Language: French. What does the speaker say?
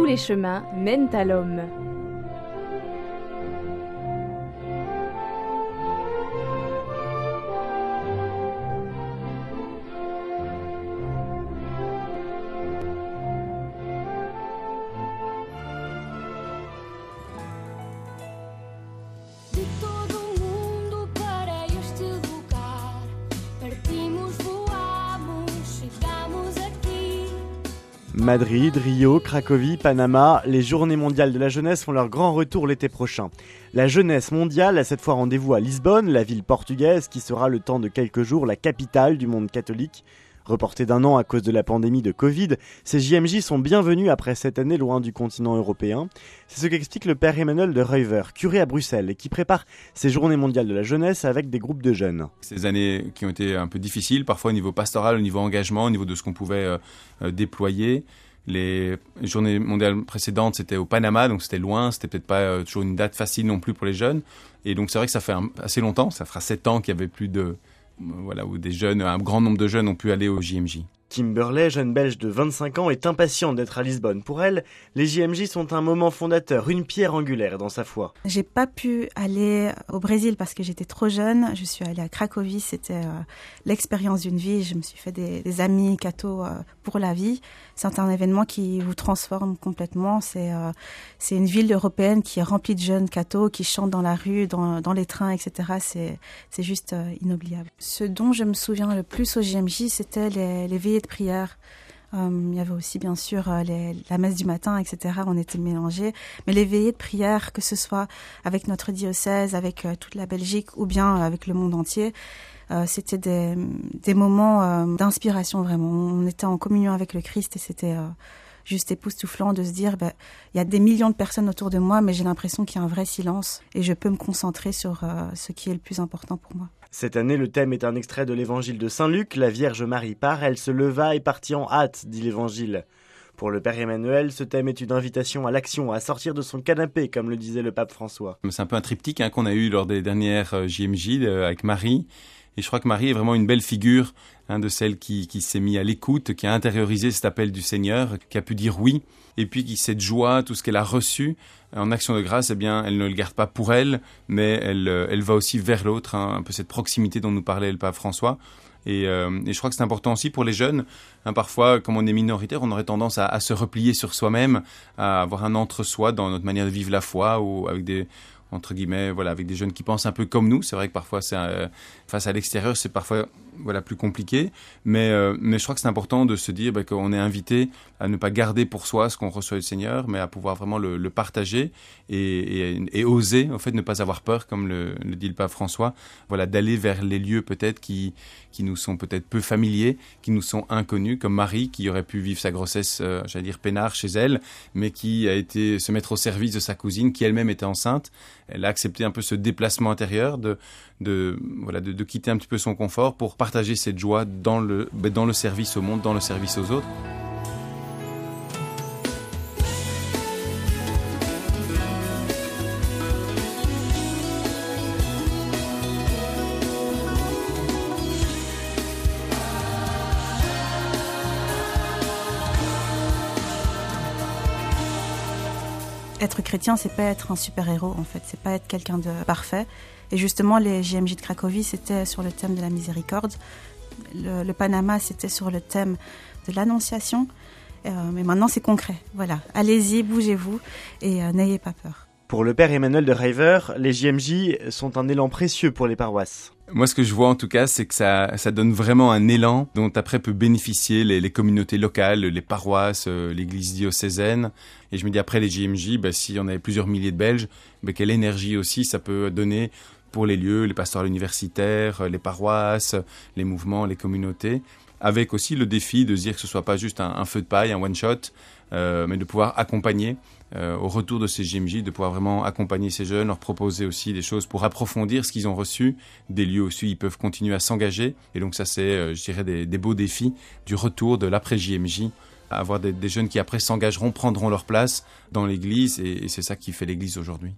tous les chemins mènent à l'homme. Madrid, Rio, Cracovie, Panama, les journées mondiales de la jeunesse font leur grand retour l'été prochain. La jeunesse mondiale a cette fois rendez-vous à Lisbonne, la ville portugaise qui sera le temps de quelques jours la capitale du monde catholique. Reportés d'un an à cause de la pandémie de Covid, ces JMJ sont bienvenus après cette année loin du continent européen. C'est ce qu'explique le père Emmanuel de Reuver, curé à Bruxelles, qui prépare ces journées mondiales de la jeunesse avec des groupes de jeunes. Ces années qui ont été un peu difficiles, parfois au niveau pastoral, au niveau engagement, au niveau de ce qu'on pouvait euh, euh, déployer. Les journées mondiales précédentes, c'était au Panama, donc c'était loin, c'était peut-être pas euh, toujours une date facile non plus pour les jeunes. Et donc c'est vrai que ça fait assez longtemps, ça fera sept ans qu'il y avait plus de, voilà, où des jeunes, un grand nombre de jeunes ont pu aller au JMJ. Kimberley, jeune belge de 25 ans, est impatiente d'être à Lisbonne. Pour elle, les JMJ sont un moment fondateur, une pierre angulaire dans sa foi. J'ai pas pu aller au Brésil parce que j'étais trop jeune. Je suis allée à Cracovie, c'était euh, l'expérience d'une vie. Je me suis fait des, amis cathos euh, pour la vie. C'est un événement qui vous transforme complètement. C'est euh, c'est une ville européenne qui est remplie de jeunes cathos qui chantent dans la rue, dans, dans les trains, etc. C'est c'est juste inoubliable. Ce dont je me souviens le plus au JMJ, c'était les, les veillées de prière. Euh, il y avait aussi bien sûr euh, la messe du matin, etc. On était mélangés. Mais les veillées de prière, que ce soit avec notre diocèse, avec euh, toute la Belgique ou bien avec le monde entier, c'était des moments d'inspiration vraiment. On était en communion avec le Christ et c'était juste époustouflant de se dire, ben, il y a des millions de personnes autour de moi, mais j'ai l'impression qu'il y a un vrai silence et je peux me concentrer sur ce qui est le plus important pour moi. Cette année, le thème est un extrait de l'évangile de Saint Luc. La Vierge Marie part, elle se leva et partit en hâte, dit l'évangile. Pour le Père Emmanuel, ce thème est une invitation à l'action, à sortir de son canapé, comme le disait le pape François. C'est un peu un triptyque hein, qu'on a eu lors des dernières JMJ euh, euh, avec Marie. Et je crois que Marie est vraiment une belle figure hein, de celle qui, qui s'est mise à l'écoute, qui a intériorisé cet appel du Seigneur, qui a pu dire oui, et puis qui cette joie, tout ce qu'elle a reçu en action de grâce, eh bien, elle ne le garde pas pour elle, mais elle, euh, elle va aussi vers l'autre, hein, un peu cette proximité dont nous parlait le pape François. Et, euh, et, je crois que c'est important aussi pour les jeunes. Hein, parfois, comme on est minoritaire, on aurait tendance à, à se replier sur soi-même, à avoir un entre-soi dans notre manière de vivre la foi, ou avec des, entre guillemets, voilà, avec des jeunes qui pensent un peu comme nous. C'est vrai que parfois, c'est euh, face à l'extérieur, c'est parfois voilà plus compliqué, mais euh, mais je crois que c'est important de se dire bah, qu'on est invité à ne pas garder pour soi ce qu'on reçoit du Seigneur, mais à pouvoir vraiment le, partager et, oser, en fait, ne pas avoir peur, comme le, le dit le pape François, voilà, d'aller vers les lieux peut-être qui qui nous sont peut-être peu familiers, qui nous sont inconnus, comme Marie qui aurait pu vivre sa grossesse, euh, j'allais dire peinard chez elle, mais qui a été se mettre au service de sa cousine, qui elle-même était enceinte. Elle a accepté un peu ce déplacement intérieur de voilà de, de quitter un petit peu son confort pour partager cette joie dans le ben, dans le service au monde, dans le service aux autres. Être chrétien, c'est pas être un super-héros, en fait. C'est pas être quelqu'un de parfait. Et justement, les JMJ de Cracovie, c'était sur le thème de la miséricorde. Le, Panama, c'était sur le thème de l'annonciation. Euh, mais maintenant, c'est concret. Voilà. Allez-y, bougez-vous et euh, n'ayez pas peur. Pour le père Emmanuel de River, les JMJ sont un élan précieux pour les paroisses. Moi, ce que je vois en tout cas, c'est que ça, ça donne vraiment un élan dont après peut bénéficier les, les communautés locales, les paroisses, euh, l'église diocésaine. Et je me dis après les JMJ, bah, si on avait plusieurs milliers de Belges, bah, quelle énergie aussi ça peut donner pour les lieux, les pasteurs universitaires, les paroisses, les mouvements, les communautés avec aussi le défi de dire que ce soit pas juste un, feu de paille, un one shot, euh, mais de pouvoir accompagner euh, au retour de ces JMJ, de pouvoir vraiment accompagner ces jeunes, leur proposer aussi des choses pour approfondir ce qu'ils ont reçu, des lieux aussi où ils peuvent continuer à s'engager. Et donc ça, c'est, euh, je dirais, des, beaux défis du retour de l'après JMJ, avoir des, jeunes qui après s'engageront, prendront leur place dans l'Église, et, c'est ça qui fait l'Église aujourd'hui.